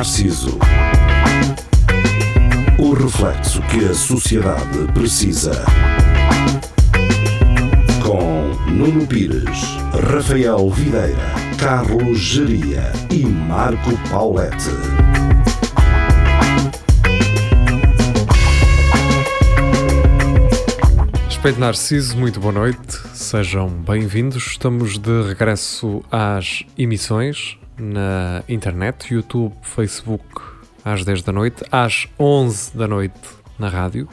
Narciso. O reflexo que a sociedade precisa. Com Nuno Pires, Rafael Videira, Carlos Geria e Marco Paulette. Respeito Narciso, muito boa noite, sejam bem-vindos. Estamos de regresso às emissões na internet, YouTube, Facebook, às 10 da noite, às 11 da noite na rádio,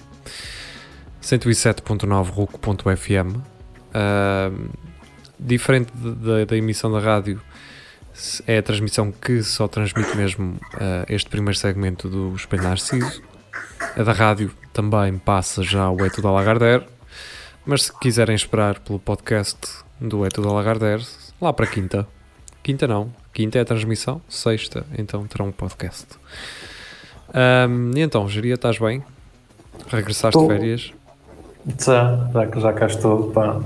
107.9 RUC.fm. Uh, diferente da, da emissão da rádio, é a transmissão que só transmite mesmo uh, este primeiro segmento do Espelho Narciso. A da rádio também passa já o É Tudo Lagardère mas se quiserem esperar pelo podcast do É Tudo Lagardère, lá para quinta. Quinta não, quinta é a transmissão, sexta então terão um podcast. Um, e então, Geria, estás bem? Regressaste de férias? Já, já já cá estou, pá.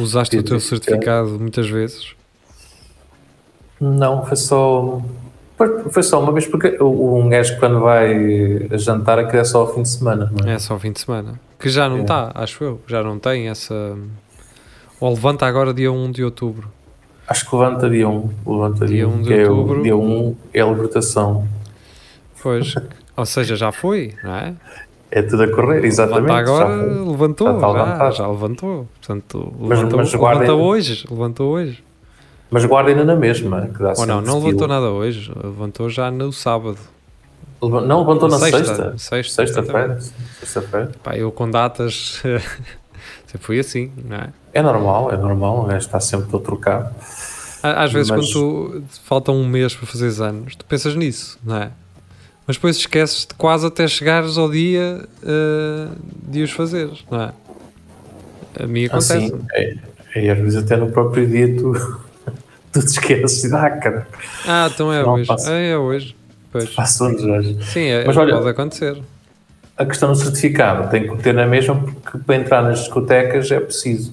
Usaste o teu certificado muitas vezes? Não, foi só foi só uma vez porque um gajo quando vai jantar aquilo é só ao fim de semana, não é? É só ao fim de semana. Que já não está, é. acho eu. Já não tem essa. Ou levanta agora dia 1 de outubro. Acho que levanta dia 1. Levanta dia, dia 1 de é outubro. É dia 1 é a libertação. Pois. Ou seja, já foi, não é? É tudo a correr, exatamente. Levanta agora levantou, já, já, já, levantou. Portanto, levantou, mas, levanta hoje. Levantou hoje. Mas guarda ainda na mesma. Que dá Ou não, não levantou nada hoje. Levantou já no sábado. Não, levantou na sexta. Sexta-feira. Sexta-feira. Pá, eu com datas. sempre fui assim, não é? É normal, é normal. O gajo está sempre todo trocado. Às vezes, Mas... quando tu, falta um mês para fazeres anos, tu pensas nisso, não é? Mas depois esqueces de quase até chegares ao dia uh, de os fazeres, não é? A mim acontece. Assim, é, é, às vezes até no próprio dia tu tu te esqueces ah, cara. Ah, então é não, hoje. É, é hoje. Pois. Passo hoje. Sim, é, Mas, olha, pode acontecer. A questão do certificado tem que ter na mesma, porque para entrar nas discotecas é preciso.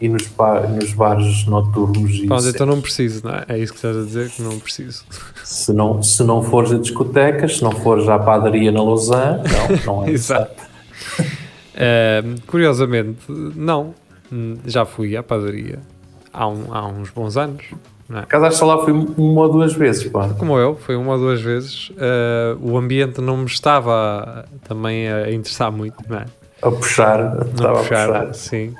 E nos, bar, nos bares noturnos. Pode, então não preciso, não é? É isso que estás a dizer, que não preciso. Se não, se não fores a discotecas, se não fores à padaria na Lausanne, não, não é Exato. uh, curiosamente, não. Já fui à padaria há, um, há uns bons anos. Não é? Caso só lá fui uma ou duas vezes, pá. Como eu, foi uma ou duas vezes. Uh, o ambiente não me estava também a interessar muito, não é? A puxar, estava a puxar, a puxar. Sim.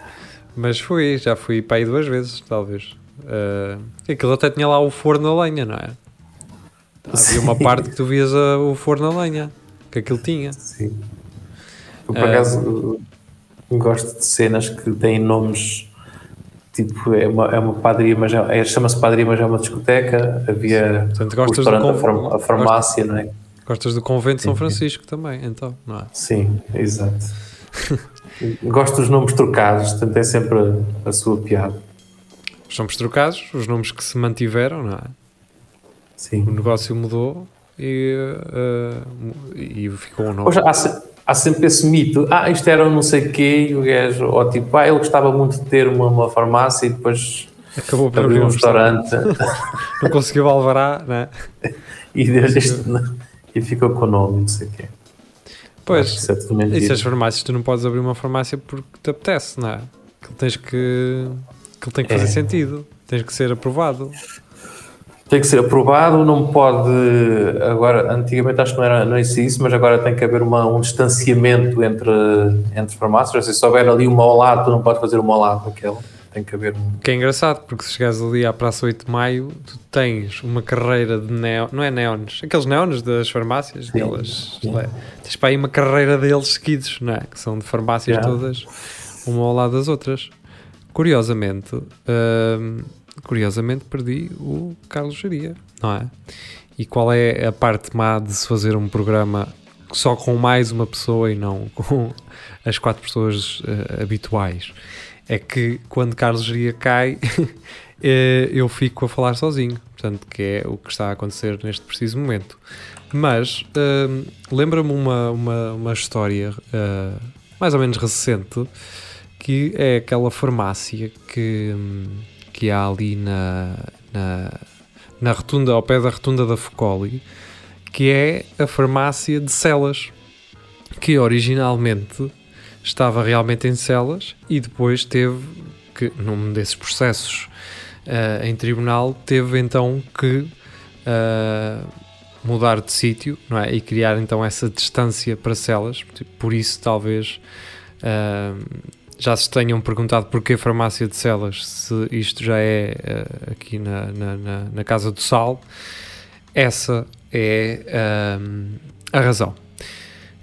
Mas fui, já fui para aí duas vezes, talvez. Uh, aquilo até tinha lá o forno a lenha, não é? Havia uma parte que tu vias a, o forno a lenha, que aquilo tinha. Sim. Eu, por uh, acaso, gosto de cenas que têm nomes tipo, é uma, é uma padaria, mas é, é, chama-se padaria, mas é uma discoteca. Havia Portanto, gostas do a farmácia, gostas, não é? Gostas do convento de São Francisco também, então, não é? Sim, exato. Gosto dos nomes trocados, portanto é sempre a, a sua piada. Os nomes trocados, os nomes que se mantiveram, não é? Sim. O negócio mudou e, uh, e ficou um nome. Hoje, há, há sempre esse mito, ah, isto era um não sei o quê, e o gajo, ou tipo, ah, ele gostava muito de ter uma, uma farmácia e depois acabou por abrir um restaurante. não conseguiu alvará, né? e, este, e ficou com o nome, não sei o quê. Pois, é e se as farmácias, tu não podes abrir uma farmácia porque te apetece, não é? Que tens que, que tem que fazer é. sentido, tens que ser aprovado tem que ser aprovado, não pode. Agora, antigamente acho que não era não isso, mas agora tem que haver uma, um distanciamento entre, entre farmácias. Se houver ali uma ao lado, tu não podes fazer uma ao lado daquele. Tem que haver um. Que é engraçado, porque se chegares ali à Praça 8 de Maio, tu tens uma carreira de neon, não é neones, aqueles neones das farmácias, sim, sim. tens para aí uma carreira deles seguidos, não é? Que são de farmácias todas, uma ao lado das outras. Curiosamente. Hum, curiosamente perdi o Carlos Geria, não é? E qual é a parte má de se fazer um programa só com mais uma pessoa e não com as quatro pessoas uh, habituais? É que quando Carlos Geria cai, eh, eu fico a falar sozinho, portanto, que é o que está a acontecer neste preciso momento. Mas uh, lembra-me uma, uma, uma história uh, mais ou menos recente que é aquela farmácia que. Um, que há ali na, na, na rotunda, ao pé da rotunda da Focoli, que é a farmácia de Celas, que originalmente estava realmente em Celas e depois teve que, num desses processos uh, em tribunal, teve então que uh, mudar de sítio não é? e criar então essa distância para Celas. Por isso, talvez. Uh, já se tenham perguntado porquê farmácia de Celas, se isto já é uh, aqui na, na, na, na, Casa do Sal, essa é uh, a razão.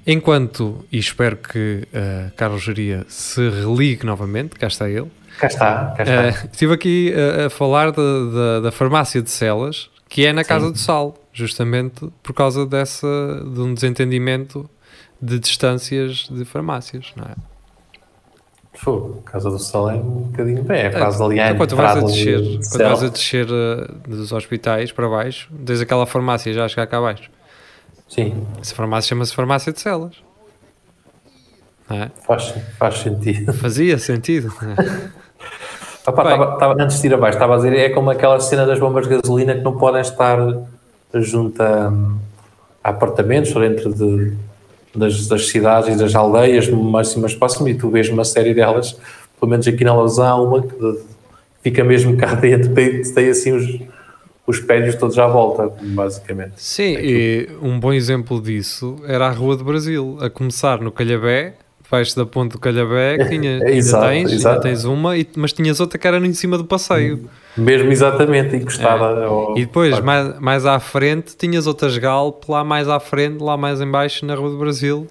Enquanto, e espero que uh, Carlos Geria se religue novamente, cá está ele. Cá está, cá está. Uh, estive aqui a falar da, da, da, farmácia de Celas, que é na Casa Sim. do Sal, justamente por causa dessa, de um desentendimento de distâncias de farmácias, não é? Fogo, Casa do Sol é um bocadinho bem, é quase ali então, quando vais a descer, quando vais a descer uh, dos hospitais para baixo, desde aquela farmácia já a chegar cá abaixo. Sim. Essa farmácia chama-se farmácia de celas. É? Faz, faz sentido. Fazia sentido. É? Opa, tava, tava, antes de ir abaixo, estava a dizer, é como aquela cena das bombas de gasolina que não podem estar junto a, a apartamentos ou dentro de das, das, cidades e das aldeias no máximo espaço, e tu vês uma série delas, pelo menos aqui na Lausanne, há uma que fica mesmo cá dentro, tem, tem assim os, os prédios todos à volta, basicamente. Sim, e um bom exemplo disso era a Rua do Brasil, a começar no Calhabé, debaixo da ponte do Calhabé, tinha, é, exato, ainda, tens, exato. ainda tens uma, e, mas tinhas outra que era em cima do passeio. Mesmo exatamente, encostada. É. Ao... E depois, mais, mais à frente, tinhas outras galp lá mais à frente, lá mais em baixo, na Rua do Brasil,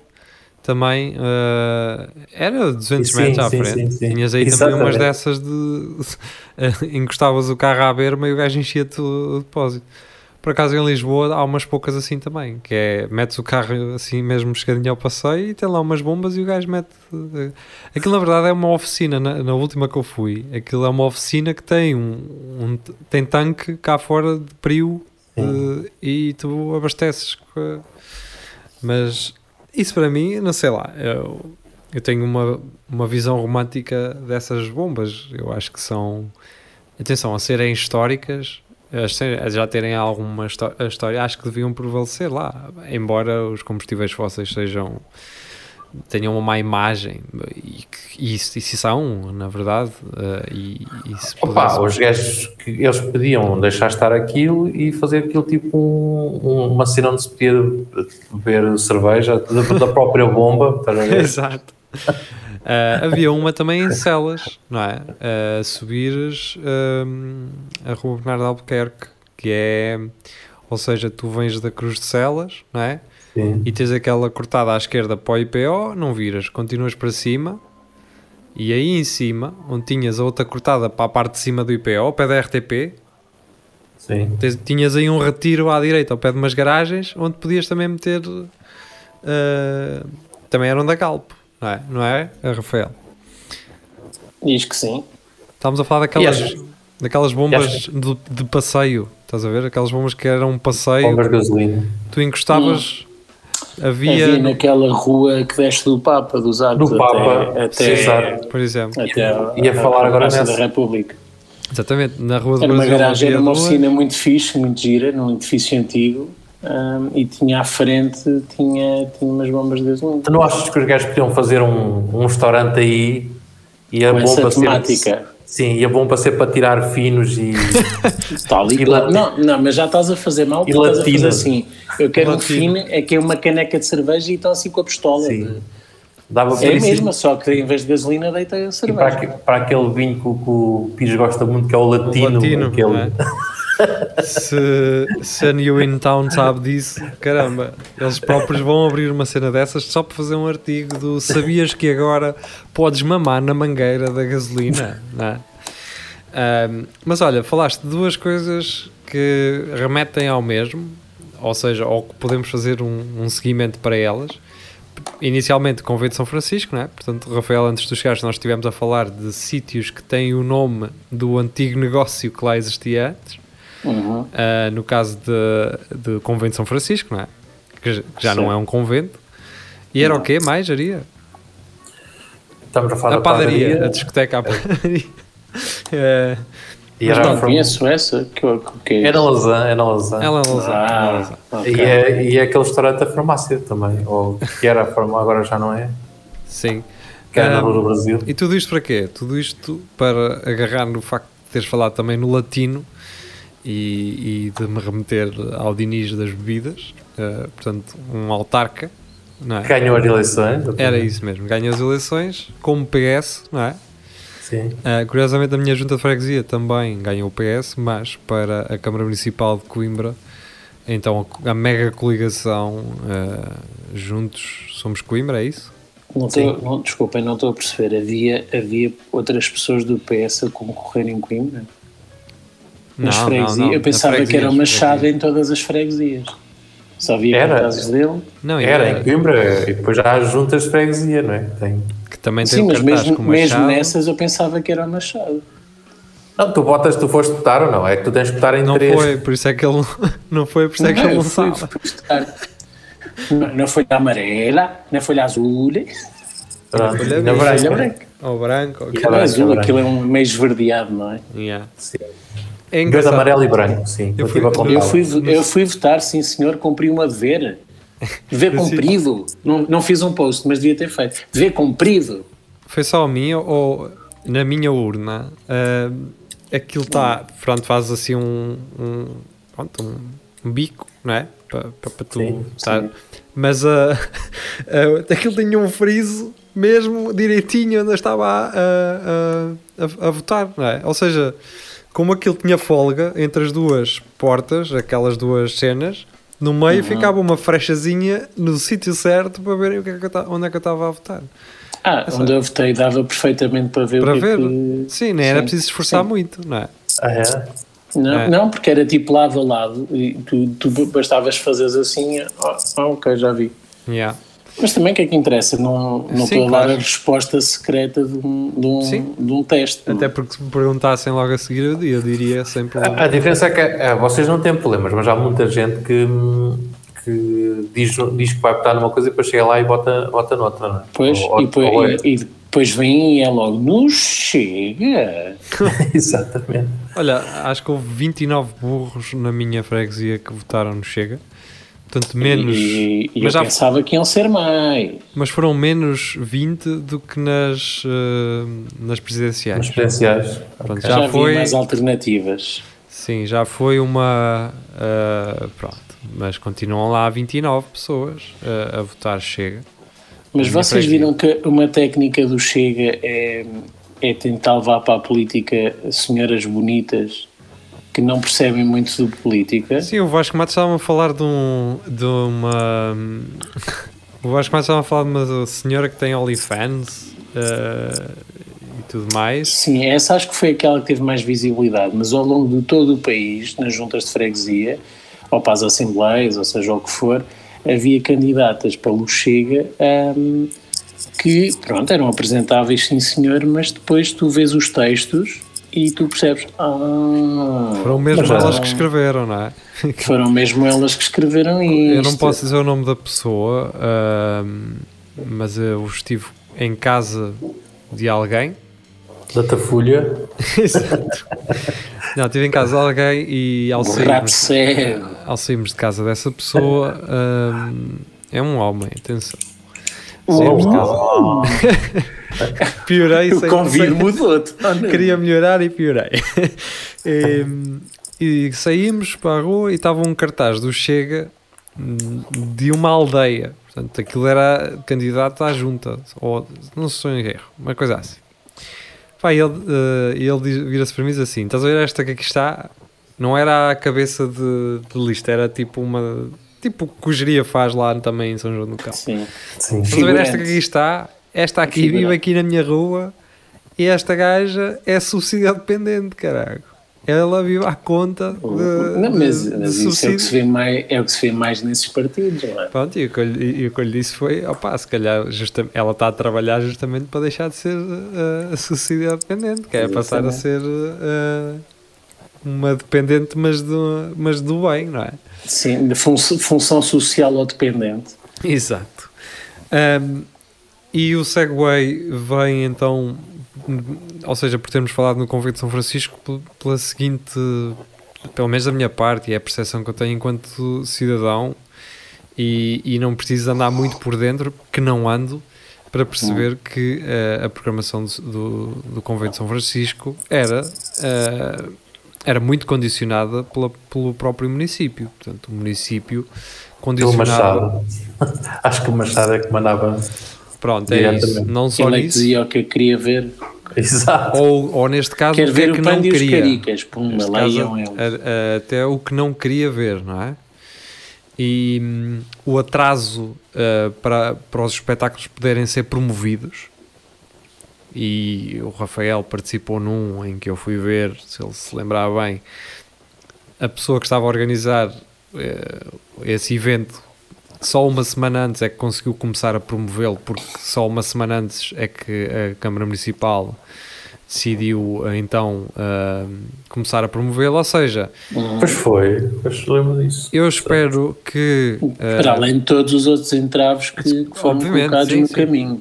também uh, era 200 sim, metros à sim, frente. Sim, tinhas aí exatamente. também umas dessas de encostavas o carro à berma e o gajo enchia-te o depósito. Por acaso em Lisboa há umas poucas assim também, que é metes o carro assim mesmo chegadinho ao passeio e tem lá umas bombas e o gajo mete. Eh, aquilo na verdade é uma oficina, na, na última que eu fui, aquilo é uma oficina que tem um, um tem tanque cá fora de prio uh, e tu abasteces. Mas isso para mim, não sei lá, eu, eu tenho uma, uma visão romântica dessas bombas. Eu acho que são, atenção, a serem históricas já terem alguma história, acho que deviam prevalecer lá, embora os combustíveis fósseis sejam tenham uma má imagem e, e, isso, isso são, na verdade uh, e, e se Opa, os gajos que eles podiam deixar estar aquilo e fazer aquilo tipo um, uma cena onde se podia beber cerveja da, da própria bomba Exato Uh, havia uma também em Celas, não é? Uh, subires a Rua Bernardo Albuquerque, que é, ou seja, tu vens da Cruz de Celas, não é? Sim. E tens aquela cortada à esquerda para o IPO, não viras, continuas para cima, e aí em cima, onde tinhas a outra cortada para a parte de cima do IPO, ao pé da RTP, Sim. tinhas aí um retiro à direita, ao pé de umas garagens, onde podias também meter. Uh, também eram da Galp não é? Não é, Rafael? Diz que sim. Estávamos a falar daquelas, daquelas bombas de, de, passeio, estás a ver? Aquelas bombas que eram um passeio. Bombas de gasolina. Tu encostavas. Hum. Havia... havia naquela rua que desce do Papa, dos Arcos do Papa, até, até, César, por exemplo. Até a, ia falar agora nessa. da República. Exatamente, na Rua do Era Brasil. uma garagem, era uma oficina muito fixe, muito gira, num edifício antigo um, e tinha à frente tinha, tinha umas bombas de gasolina. Tu não achas que os gajos podiam fazer um, um restaurante aí e a Com bomba ser. Sim, e a bomba ser para tirar finos e. Tal e, e não, não, mas já estás a fazer mal, e estás a fazer assim. Eu quero um fino, é que é uma caneca de cerveja e estão assim com a pistola. Sim. Dava é a mesma, só que em vez de gasolina deita a cerveja. Para, para, aquele vinho que, que o Pires gosta muito, que é o latino. O latino aquele... é? se, se a New In Town sabe disso, caramba, eles próprios vão abrir uma cena dessas só para fazer um artigo do sabias que agora podes mamar na mangueira da gasolina, não é? Um, mas olha, falaste de duas coisas que remetem ao mesmo, ou seja, ou que podemos fazer um, um seguimento para elas. Inicialmente, Convento de São Francisco, não é? Portanto, Rafael, antes tu chegares, nós estivemos a falar de sítios que têm o nome do antigo negócio que lá existia antes. Uhum. Uh, no caso de, de Convento de São Francisco, não é? Que já Sim. não é um convento. E era não. o quê mais, Aria? Estamos a falar a da padaria, padaria, a discoteca, a padaria. uh, E era não conheço essa. Que, que é, é na Lausanne. É na Lausanne. Ela é Lausanne. Ah, okay. e, é, e é aquele restaurante da farmácia também. Ou que era a farmácia, agora já não é. Sim. Que era um, no Brasil. E tudo isto para quê? Tudo isto para agarrar no facto de teres falado também no latino e, e de me remeter ao Diniz das bebidas. Uh, portanto, um autarca. Não é? Ganhou as eleições. Era isso mesmo. Ganhou as eleições como PS, não é? Sim. Uh, curiosamente, a minha junta de freguesia também ganhou o PS, mas para a Câmara Municipal de Coimbra, então a, a mega coligação uh, Juntos Somos Coimbra, é isso? Não estou, não, desculpem, não estou a perceber. Havia, havia outras pessoas do PS a concorrer em Coimbra? Nas não, freguesias? Não, não. Eu pensava que era uma chave em todas as freguesias. Só havia era. casos dele. Não, era, era em Coimbra e depois já há juntas de freguesia, não é? Tem também tem Sim, mas mesmo, mesmo nessas eu pensava que era Machado. Não, tu botas, tu foste votar ou não? É que tu tens de votar em não três. Não foi, por isso é que ele não foi, por isso é que ele não sabe. Na folha amarela, na folha azul. Pronto, folha na branca. branca. Ou branco. Aquilo é azul, aquilo é um meio esverdeado, não é? Yeah. Sim. É Verde, amarelo e branco, sim. Eu fui, eu, fui, eu fui votar, sim senhor, cumpri uma dever. Dever comprido. Não, não fiz um post, mas devia ter feito. Dever comprido. Foi só a minha ou na minha urna? Uh, aquilo está. Pronto, faz assim um. um pronto, um, um bico, não é? Para pa, pa tu sim, estar. Sim. Mas uh, uh, aquilo tinha um friso mesmo direitinho onde eu estava a, a, a, a, votar, não é? Ou seja, como aquilo tinha folga entre as duas portas, aquelas duas cenas, no meio uhum. ficava uma frechazinha no sítio certo para que é onde é que eu estava a votar. Ah, onde eu votei dava perfeitamente para ver para o que ver. É que... Sim, nem era preciso esforçar Sim. muito, não é? Ah, é? Não, é. não, porque era tipo lado a lado e tu, tu bastavas fazeres assim, ah, ok, já vi. Yeah. Mas também o que é que interessa? Não, não Sim, estou a dar a resposta secreta de um, de um, de um teste. Até porque se me perguntassem logo a seguir, eu, eu diria sempre. A, a, diferença é que é, vocês não têm problemas, mas há muita gente que, que diz, diz que vai votar numa coisa e depois chega lá e bota, bota noutra. Não é? Pois, ou, e, depois, ou é. e, e, depois vem e é logo, não chega. Exatamente. Olha, acho que houve 29 burros na minha freguesia que votaram no Chega. Portanto, menos. E, e mas eu já, pensava que iam ser mais. Mas foram menos 20 do que nas, uh, nas presidenciais. Nas presidenciais. Pronto, okay. já, já foi mais alternativas. Sim, já foi uma. Uh, pronto, mas continuam lá 29 pessoas uh, a votar Chega. Mas vocês viram que uma técnica do Chega é, é tentar levar para a política senhoras bonitas que não percebem muito de política. Sim, o Vasco Matos estava a falar de, um, de uma. O Vasco Matos estava a falar de uma senhora que tem OnlyFans uh, e tudo mais. Sim, essa acho que foi aquela que teve mais visibilidade, mas ao longo de todo o país, nas juntas de freguesia, ou para as assembleias, ou seja, o que for, havia candidatas para o Chega. Um, que, pronto, eram apresentáveis, sim senhor, mas depois tu vês os textos e tu percebes. Ah, foram mesmo elas que escreveram, não é? Foram mesmo elas que escreveram isto. Eu não posso dizer o nome da pessoa, uh, mas eu estive em casa de alguém. Da Tafolha. Exato. Não, estive em casa de alguém e ao sairmos, ao sairmos de casa dessa pessoa, uh, é um homem, atenção. Saímos de casa. piorei. O convite mudou Queria melhorar e piorei. e, e saímos para a rua e estava um cartaz do Chega hum, de uma aldeia. Portanto, aquilo era candidato à junta, ou não se em erro, uma coisa assim. Pá, ele, uh, ele vira-se para mim e diz assim: Estás a ver esta que aqui está? Não era a cabeça de, de lista, era tipo uma. Tipo o que o Geria faz lá também em São João do Campo. Sim, sim. Estás a ver esta que aqui está? Esta aqui vive aqui na minha rua e esta gaja é subsídio dependente, caralho. Ela vive à conta de. Não, mas, mas de isso é o, que se vê mais, é o que se vê mais nesses partidos, não é? Pronto, e o que eu, e o que eu lhe disse foi: opá, se calhar ela está a trabalhar justamente para deixar de ser uh, subsídio dependente, que é passar a ser uh, uma dependente, mas do, mas do bem, não é? Sim, de fun função social ou dependente. Exato. Um, E o segue vem então, ou seja, por termos falado no Convento de São Francisco, pela seguinte, pelo menos da minha parte, e é a percepção que eu tenho enquanto cidadão, e, e não preciso andar muito por dentro, que não ando, para perceber que eh, a programação do, do, do Convento de São Francisco era, eh, era muito condicionada pela, pelo próprio município. Portanto, o município Pelo condicionava. Machado. Acho que o Machado é que mandava. Pronto, é isso. Não só Ele é nisso. dizia o que eu queria ver. Exato. Ou, ou neste caso, Quero o que é ver que o não queria. Caricas. Pumba, Neste lá caso, iam eles. até o que não queria ver, não é? E hum, o atraso ah, para, para os espetáculos poderem ser promovidos. E o Rafael participou num em que eu fui ver, se ele se lembrar bem, a pessoa que estava a organizar eh, esse evento só uma semana antes é que conseguiu começar a promovê-lo, porque só uma semana antes é que a Câmara Municipal decidiu eh, então ah, começar a promovê-lo. Ou seja, Pois foi. Pois lembro disso. eu espero que. ah, Para além de todos os outros entraves que, que foram colocados sim, no sim. caminho.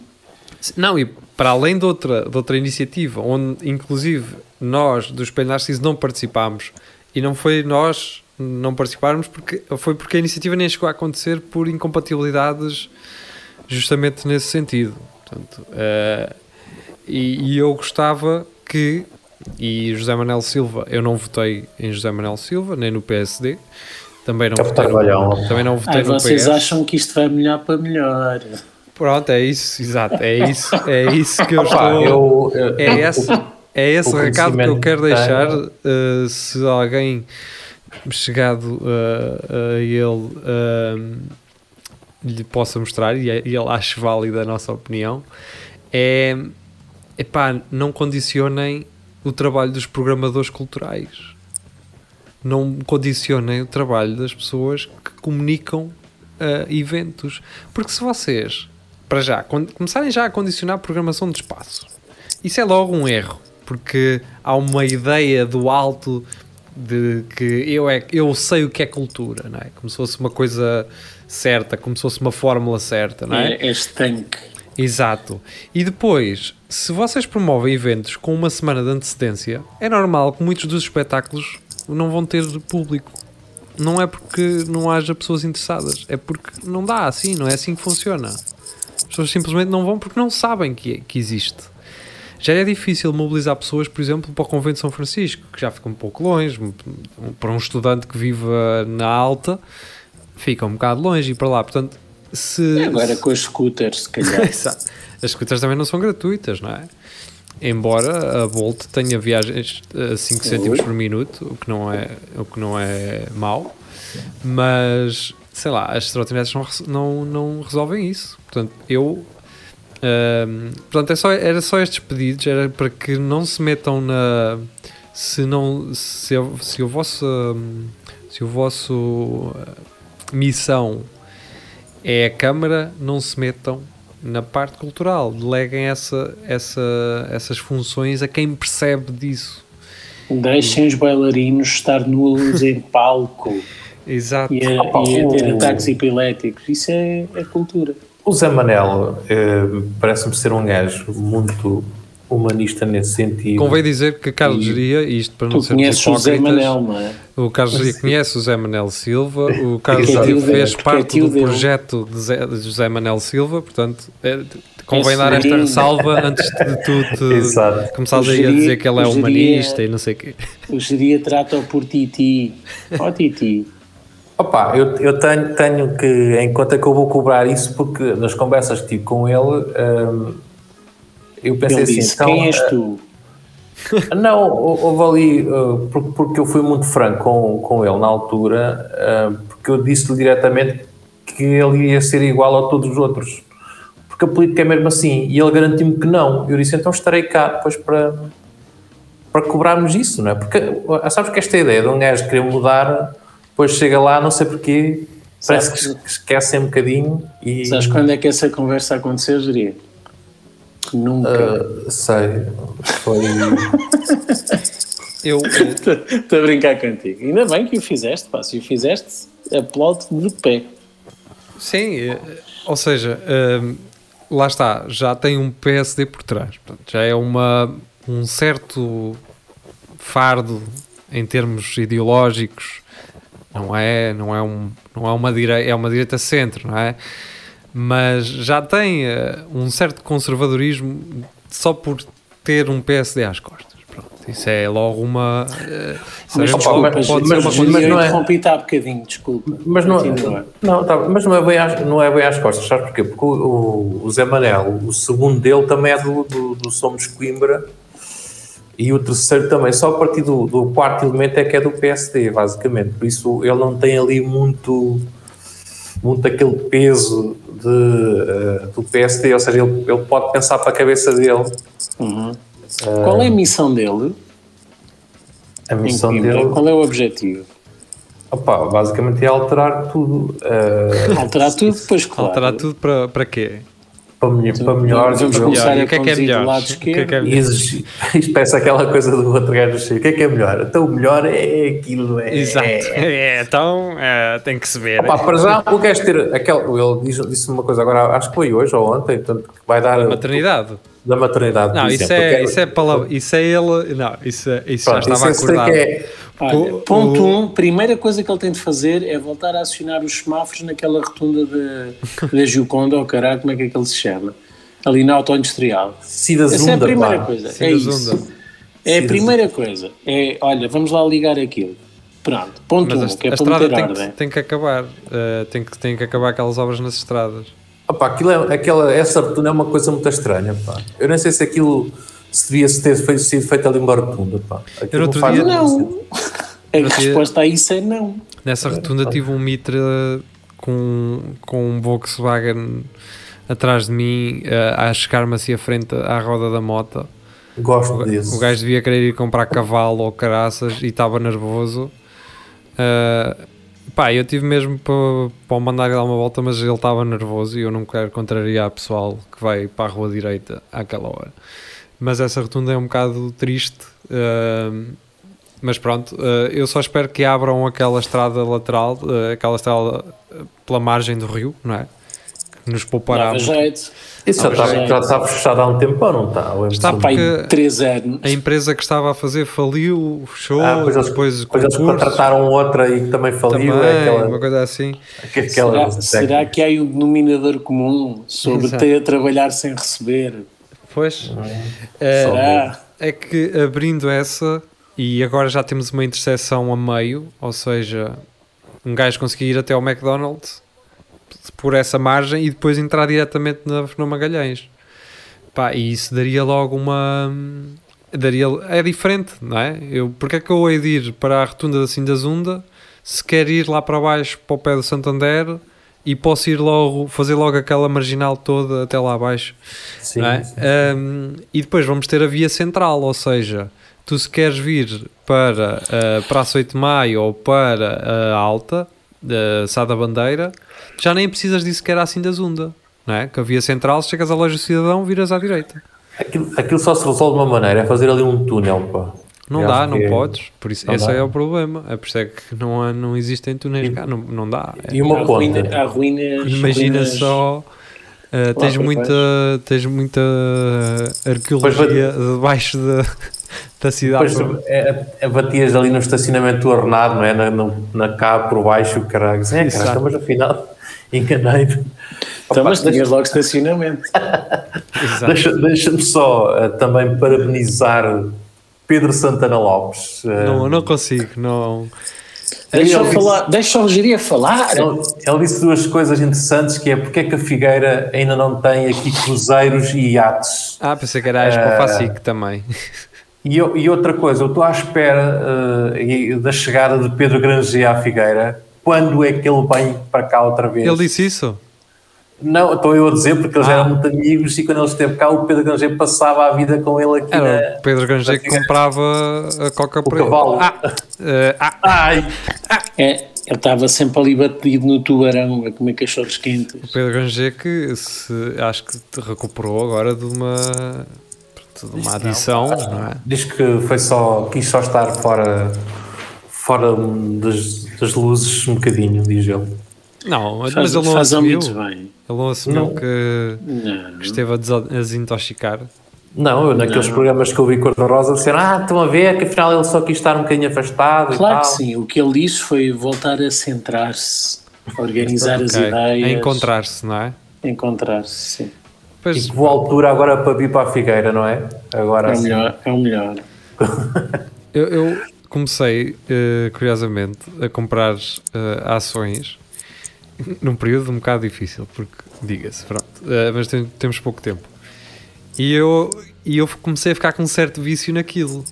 Não, e para além de outra, de outra iniciativa, onde inclusive nós do Espelho Narciso não participámos, e não foi nós não participarmos, porque, foi porque a iniciativa nem chegou a acontecer por incompatibilidades justamente nesse sentido. Portanto, eh, e, e eu gostava que, e José Manuel Silva, eu não votei em José Manuel Silva, nem no PSD, também não votei no, também não votei Ai, no vocês PS. acham que isto vai melhor para melhor. Pronto, é isso, exato, é isso, é isso que eu estou. eu, eu- É esse, é esse recado que eu quero que deixar. uh, se alguém chegado uh, a ele um, lhe possa mostrar e, e ele ache válida a nossa opinião, é epá, não condicionem o trabalho dos programadores culturais. Não condicionem o trabalho das pessoas que comunicam uh, eventos. Porque se vocês, para já, começarem já a condicionar a programação de espaço, isso é logo um erro. Porque há uma ideia do alto de que eu, é, eu sei o que é cultura, não é? Como se fosse uma coisa certa, como se fosse uma fórmula certa, não é? É, este tanque. Exato. E depois, se vocês promovem eventos com uma semana de antecedência, é normal que muitos dos espetáculos não vão ter público. Não é porque não haja pessoas interessadas, é porque não dá assim, não é assim que funciona. As pessoas simplesmente não vão porque não sabem que, que existe. Já é difícil mobilizar pessoas, por exemplo, para o Convento de São Francisco, que já fica um pouco longe, para um estudante que vive na alta, fica um bocado longe e para lá. Portanto, se, Agora com os scooters, se calhar. As scooters também não são gratuitas, não é? Embora a Bolt tenha viagens a 5 cêntimos por minuto, o que não é, o que não é mau, mas sei lá, as trotinetes não, não, não resolvem isso. Portanto, eu. Portanto, é só, era só estes pedidos, era para que não se metam na. Se não. Se, a- se o vosso. Se o vosso. ah, missão é a Câmara, não se metam na parte cultural, deleguem essa, essa, essas funções a quem percebe disso. Deixem os bailarinos estar nus em palco Exato. e a, e a ter ataques epiléticos. Isso é, é cultura. O Zé Manel eh, parece-me ser um gajo muito humanista nesse sentido. Convém dizer que Carlos Geria, isto para não sermos conheces o Zé Manel, não é? o Carlos Geria conhece o Zé Manel Silva, o Carlos é Geria dele, fez é parte tio do dele. projeto de, Zé, de José Manel Silva, portanto, é, convém Esse dar esta ressalva antes de tu começares aí a dizer que ele é humanista e não sei o quê. O geria trata-o por Titi. Ó Titi. Opa, eu, eu tenho, tenho que, em conta que eu vou cobrar isso, porque nas conversas que tive com ele, hum, eu pensei Ele assim, disse, então, quem és eh, tu? Não, hou- houve ali, uh, por- porque eu fui muito franco com, com ele na altura, uh, porque eu disse-lhe diretamente que ele ia ser igual a todos os outros. Porque a política é mesmo assim. E ele garantiu-me que não. Eu disse, então estarei cá depois para, para cobrarmos isso, não é? Porque sabes que esta ideia de um gajo querer mudar, depois chega lá, não sei porquê, parece que Sabes- es- esquece um bocadinho e... Sabes quando é que essa conversa aconteceu, geria? Nunca. uh, sei, foi... Eu, Estou a brincar contigo. Ainda bem que o fizeste, pá. Se o fizeste, aplaudo de pé. Sim, eh, ou seja, hum, lá está, já tem um PSD por trás. Portanto, já é uma, um certo fardo em termos ideológicos. Não é, não é, um, não é uma direita, é uma direita centro, não é? Mas já tem uh, um certo conservadorismo só por ter um PSD às costas. Pronto, isso é logo uma. Uh, mas, opa, logo mas, pode mas, ser uma mas, mas não é- interrompi-te há bocadinho, desculpa. Mas não, Continua. não, tá, mas não é bem às, não é bem às costas, sabes porquê? Porque o, o, o Zé Manel, o segundo dele também é do, do, do Somos Coimbra e o terceiro também, só a partir do, do quarto elemento é que é do PSD, basicamente. Por isso ele não tem ali muito, muito aquele peso de, eh, do PSD, ou seja, ele, ele pode pensar para a cabeça dele. Uhum. Qual é a missão dele? A missão dele, Qual é o objetivo? opá, basicamente é alterar tudo. eh, Alterar tudo, depois claro. Alterar tudo para, para quê? Para, melhor, para melhor. Vamos começar a o que é que é melhor? lado O que é que é esquerdo. E exigir. Isto parece aquela coisa do outro gajo cheio. O que é que é melhor? Então o melhor é aquilo. É, Exato. É. É, então é, tem que se ver. Opa, para já, o gajo ter. Aquele, ele disse, disse uma coisa agora, acho que foi hoje ou ontem, portanto, que vai dar. Maternidade. Da maternidade. Não, isso exemplo. é, Quero- isso é palavra, isso é ele. Não, isso, é- isso Pronto, já estava isso é- acordado. que é- Olha, ponto o- 1, um, primeira coisa que ele tem de fazer é voltar a acionar os semáforos naquela rotunda da da Gioconda, ou caralho, como é que é que ele se chama? Ali na auto-industrial. Cida Essa é a primeira pá. coisa. Cida é isso. Zunda. É a primeira coisa. É, olha, vamos lá ligar aquilo. Pronto, ponto 1, Mas um, a, que é a estrada tem ordem. que, tem que acabar. eh, tem, que, tem que acabar aquelas obras nas estradas. Opa, aquilo é, aquela, essa rotunda é uma coisa muito estranha, pá. Eu nem sei se aquilo se devia se ter feito, sido feito ali uma rotunda, pá. No outro faz dia- Não. A Não resposta a isso é não. Nessa rotunda tive um Mitra com, com um Volkswagen atrás de mim eh, a chegar-me assim à frente à roda da moto. Gosto disso. O gajo devia querer ir comprar cavalo ou caraças e estava nervoso. Uh, pá, eu tive mesmo para, para o mandar dar uma volta, mas ele estava nervoso e eu não quero contrariar pessoal que vai para a rua direita àquela hora. Mas essa rotunda é um bocado triste. uh, mas pronto, uh, eu só espero que abram aquela estrada lateral, uh, aquela estrada pela margem do rio, não é? Que nos poupará. Dava jeito. Isso já está, já- está fechado há um tempo ou não está? Ou é Está Pai, Porque- 3 anos. A empresa que estava a fazer faliu, fechou, Ah, depois eles, depois depois eles contrataram outra e que também faliu. também, é aquela, uma coisa assim. aquela Será, será que há aí um denominador comum sobre Exato. ter a trabalhar sem receber? Pois, Será? é que abrindo essa, e agora já temos uma interseção a meio, ou seja, um gajo conseguir ir até ao McDonald's por essa margem e depois entrar diretamente na, no Magalhães. Pá, e isso daria logo uma. Daria, é diferente, não é? Eu, porque é que eu hei de ir para a rotunda da Cindazunda se quer ir lá para baixo para o pé do Santander e posso ir logo, fazer logo aquela marginal toda até lá abaixo? Sim, não é? sim. Um, e depois vamos ter a via central, ou seja, tu se queres vir para a Praça 8 de Maio ou para a Alta, da Sá da Bandeira, já nem precisas disso que era assim da Zunda. Não é? Que a via central, se chegas à loja do cidadão, viras à direita. Aquilo, aquilo só se resolve de uma maneira, é fazer ali um túnel, pá. Não Eu dá, não que é- podes. Por isso, não esse dá. é o problema. É por isso é que não, há, não existem túneis cá. Não, não dá. É- E uma Há, ponta. ruína, há ruínas. Imagina ruínas- só. uh, tens, muita, tens muita Pois arqueologia debaixo da, da cidade. Depois é, é, batias ali no estacionamento do Arnado, não é? Na, no- na cá por baixo, caralho. É, caralho, mas afinal enganei-me. Então, mas tinhas logo estacionamento. Deixa-me só eh, também parabenizar Pedro Santana Lopes. eh, Não, não consigo, não. Deixa, eu falar, deixa o Geria falar. Ele, ele disse duas coisas interessantes, que é porque é que a Figueira ainda não tem aqui cruzeiros e iates. Ah, pensei que era a Expo Facic também. E, e outra coisa, eu estou à espera e- da chegada de Pedro Granger à Figueira. Quando é que ele vem para cá outra vez? Ele disse isso? Não, estou eu a dizer porque eles Ah. eram muito amigos e quando ele esteve cá o Pedro Granger passava a vida com ele aqui Era na... o Pedro Granger que comprava a coca O para ele. cavalo. Ah, eh, ah, Ai! É, ele estava sempre ali batido no tubarão a comer cachorros quentes. Pedro Granger que se, acho que te recuperou agora de uma, de uma adição, não é? Diz que foi só, quis só estar fora, fora das, das luzes um bocadinho, diz ele. Não, Faz, mas ele não faz assumiu. muito bem. Ele não assumiu Não. que, Não. que esteve a desintoxicar. Não, eu, naqueles Não. programas que eu vi cor-de-rosa disseram, ah, estão a ver que afinal ele só quis estar um bocadinho afastado Claro e que sim. O que ele disse foi voltar a centrar-se, organizar as Ok, ideias. A encontrar-se, não é? Encontrar-se, sim. E Pois, que boa altura agora para vir para a Figueira, não é? Agora É o assim. melhor. É o melhor. eu, eu comecei, eh, curiosamente, a comprar eh, ações num período um bocado difícil, porque, diga-se, pronto, eh, mas tem- temos pouco tempo. E eu, e eu comecei a ficar com um certo vício naquilo,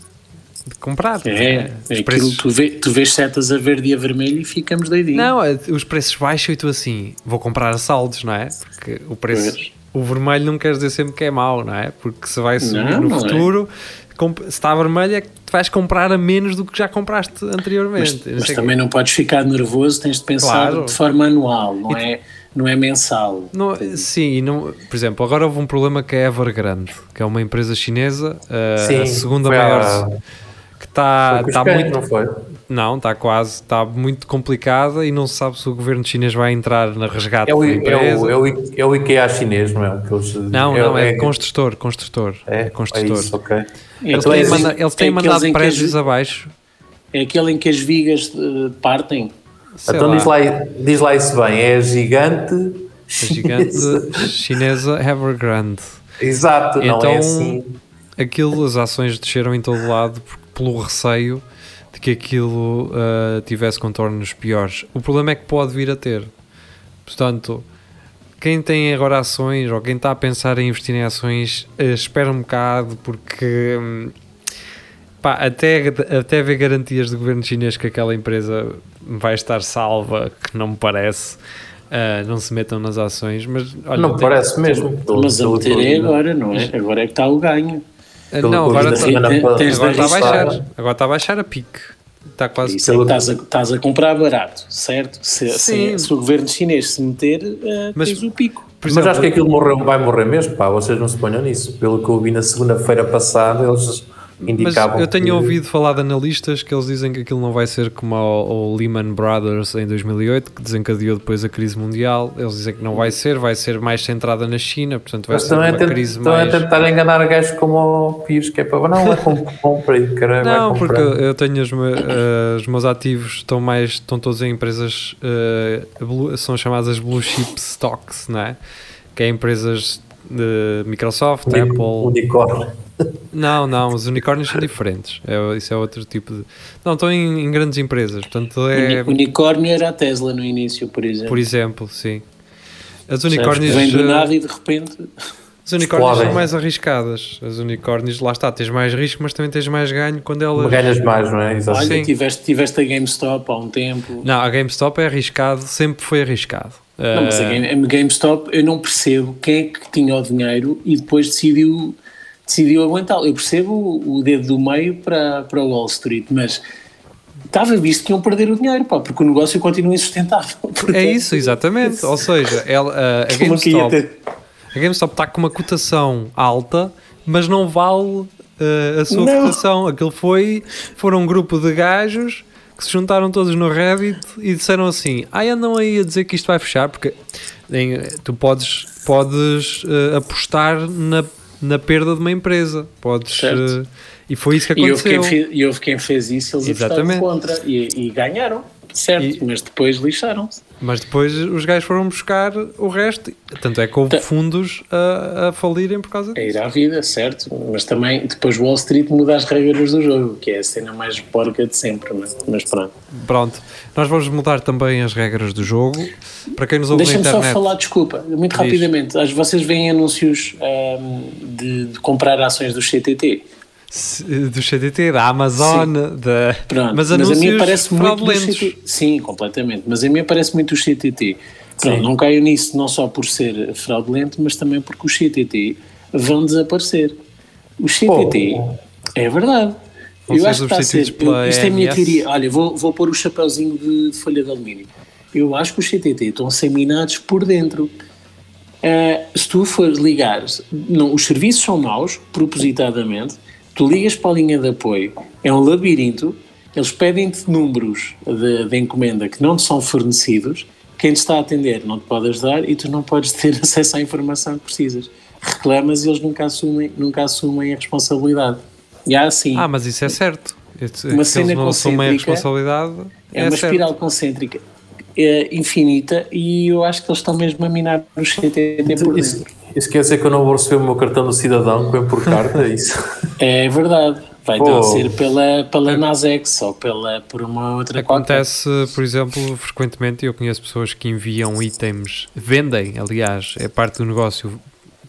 de comprar. É, Eh, é aquilo, preços- tu, vê, tu vês setas a verde e a vermelho e ficamos doidinhos. Não, eh, os preços baixam e tu assim, vou comprar a saldos, não é? Porque o preço, Pois. o vermelho não quer dizer sempre que é mau, não é? Porque se vai subir Não, no não é. futuro, comp- se está vermelho é que tu vais comprar a menos do que já compraste anteriormente. Mas, Não mas também não podes ficar nervoso, tens de pensar Claro. de forma anual, não é, não é mensal. Não, sim, não, por exemplo, agora houve um problema que é a Evergrande, que é uma empresa chinesa, eh, Sim, a segunda maior, a- que está está muito, não foi? Não, está quase, está muito complicada e não se sabe se o governo chinês vai entrar na resgate É o, da é, empresa. o, é, o, é o IKEA chinês, não é? Aqueles, Não, não, é, construtor, construtor. É, É, construtor. é isso, ok. Eles Então têm, é manda- eles têm é mandado aqueles em que prédios as- abaixo. É aquele em que as vigas eh, partem. Sei Então lá, diz lá, diz lá isso bem, é a gigante. a gigante chinesa Evergrande. Exato, não Então, é assim. Aquilo, as ações desceram em todo lado por- pelo receio de que aquilo ah, tivesse contornos piores. O problema é que pode vir a ter. Portanto, quem tem agora ações ou quem está a pensar em investir em ações, eh, espera um bocado porque hum, pá, até, até haver garantias do governo chinês que aquela empresa vai estar salva, que não me parece. ah, não se metam nas ações, mas olha, não parece mesmo. Mas a pelo- meter é agora, não é? Agora é que está o ganho. Pelo não, agora está a arriscar. baixar. Agora está a baixar a pique. Está quase. Isso é estás a, estás a comprar barato, certo? Se, Sim. se, se o governo chinês se meter, eh, Mas- tens o pico. Por Mas exemplo, acho que aquilo morreu, vai morrer mesmo, pá, vocês não se ponham nisso. Pelo que eu vi na segunda-feira passada, eles Mas indicavam eu tenho que- ouvido falar de analistas que eles dizem que aquilo não vai ser como ao Lehman Brothers em 2008, que desencadeou depois a crise mundial. Eles dizem que não vai ser, vai ser mais centrada na China, portanto vai Mas ser estão a, uma crise estão a mais... tentar enganar gajos como o Pires, que é para. Não, é com- compra aí, cara. vai Não, porque eu tenho os, me- eh, os meus ativos estão mais estão todos em empresas blue- são chamadas blue chip stocks, não é? Que é empresas de Microsoft, Uni- Apple, Unicórnio. Não, não, os unicórnios são diferentes. É, isso é outro tipo de. Não, estão em, em grandes empresas. Portanto, é. Uni- Unicórnio era a Tesla no início, por exemplo. Por exemplo, sim. As Sabes unicórnios. Vem do eh, nada e de repente. As unicórnios Explodem. são mais arriscadas. As unicórnios, lá está, tens mais risco, mas também tens mais ganho quando elas. Ganhas mais, não é? Exato. Olha, Sim. tiveste, tiveste a GameStop há um tempo. Não, a GameStop é arriscado, sempre foi arriscado. Não, mas a, Game- a GameStop eu não percebo quem é que tinha o dinheiro e depois decidiu, decidiu aguentá-lo. Eu percebo o, dedo do meio para, para Wall Street, mas estava visto que iam perder o dinheiro, pá, porque o negócio continua insustentável. Portanto, é isso, exatamente. Ou seja, ela, a, a é GameStop. A GameStop está com uma cotação alta, mas não vale eh, a sua Não. cotação. Aquilo foi, foram um grupo de gajos que se juntaram todos no Reddit e disseram assim: Ah, andam aí a dizer que isto vai fechar, porque em, tu podes, podes eh, apostar na, na perda de uma empresa. Podes. Eh, e foi isso que E houve, quem aconteceu. fez, e houve quem fez isso, eles apostaram Exatamente. contra e, e ganharam, certo, E- mas depois lixaram-se. Mas depois os gajos foram buscar o resto. Tanto é que houve Tá. fundos a, a falirem por causa É disso. ir à vida, certo? Mas também depois Wall Street muda as regras do jogo, que é a cena mais porca de sempre, é? mas pronto. Pronto, nós vamos mudar também as regras do jogo. Para quem nos ouve Deixa-me só internet, falar, desculpa, muito rapidamente. Às- Vocês veem anúncios de, de comprar ações do CTT. Do CDT, da Amazon, da... Pronto, mas mas, a mim parece muito. CTT. Sim, completamente. Mas a mim parece muito o CTT. Pronto, Sim. não caio nisso não só por ser fraudulento, mas também porque os CTT vão desaparecer. Os CTT, Oh. é verdade. Vão eu acho que está a ser. eu- Isto é a minha teoria. Olha, vou, vou pôr o chapéuzinho de, de folha de alumínio. Eu acho que os CTT estão a ser minados por dentro. Uh, se tu fores ligar, não, os serviços são maus, propositadamente, tu ligas para a linha de apoio, é um labirinto, eles pedem-te números de, de encomenda que não te são fornecidos, quem te está a atender não te pode ajudar e tu não podes ter acesso à informação que precisas. Reclamas e eles nunca assumem, nunca assumem a responsabilidade. E há assim. Ah, mas isso é certo. Esse- Uma que cena eles não assumem a responsabilidade. é, uma certo. espiral concêntrica é, infinita e eu acho que eles estão mesmo a minar o CTT por Isso, dentro. isso quer dizer que eu não vou receber o meu cartão do cidadão que vem por carta, é isso? É verdade. Vai Pô. então ser pela, pela Nasex ou pela, por uma outra qualquer. Acontece, por exemplo, frequentemente, eu conheço pessoas que enviam itens, vendem, aliás, é parte do negócio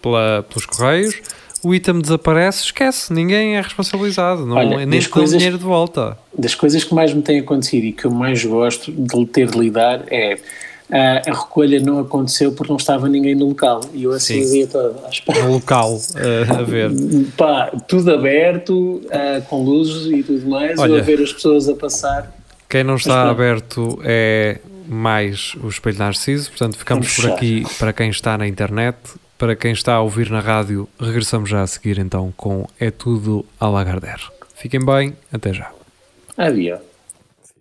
pela- pelos correios, o item desaparece, esquece, ninguém é responsabilizado, não, Olha, nem das te dão coisas- dinheiro de volta. Das coisas que mais me têm acontecido e que eu mais gosto de ter de lidar é ah, a recolha não aconteceu porque não estava ninguém no local e eu assim Sim. o dia todo. à. No local eh, a ver. Pá, tudo aberto, ah, com luzes e tudo mais, Olha. a ver as pessoas a passar. Quem não está aberto é mais o Espelho Narciso, portanto ficamos Vamos por fechar. aqui para quem está na internet. Para quem está a ouvir na rádio, regressamos já a seguir então com É Tudo a Lagardère. Fiquem bem, até já. Adiós.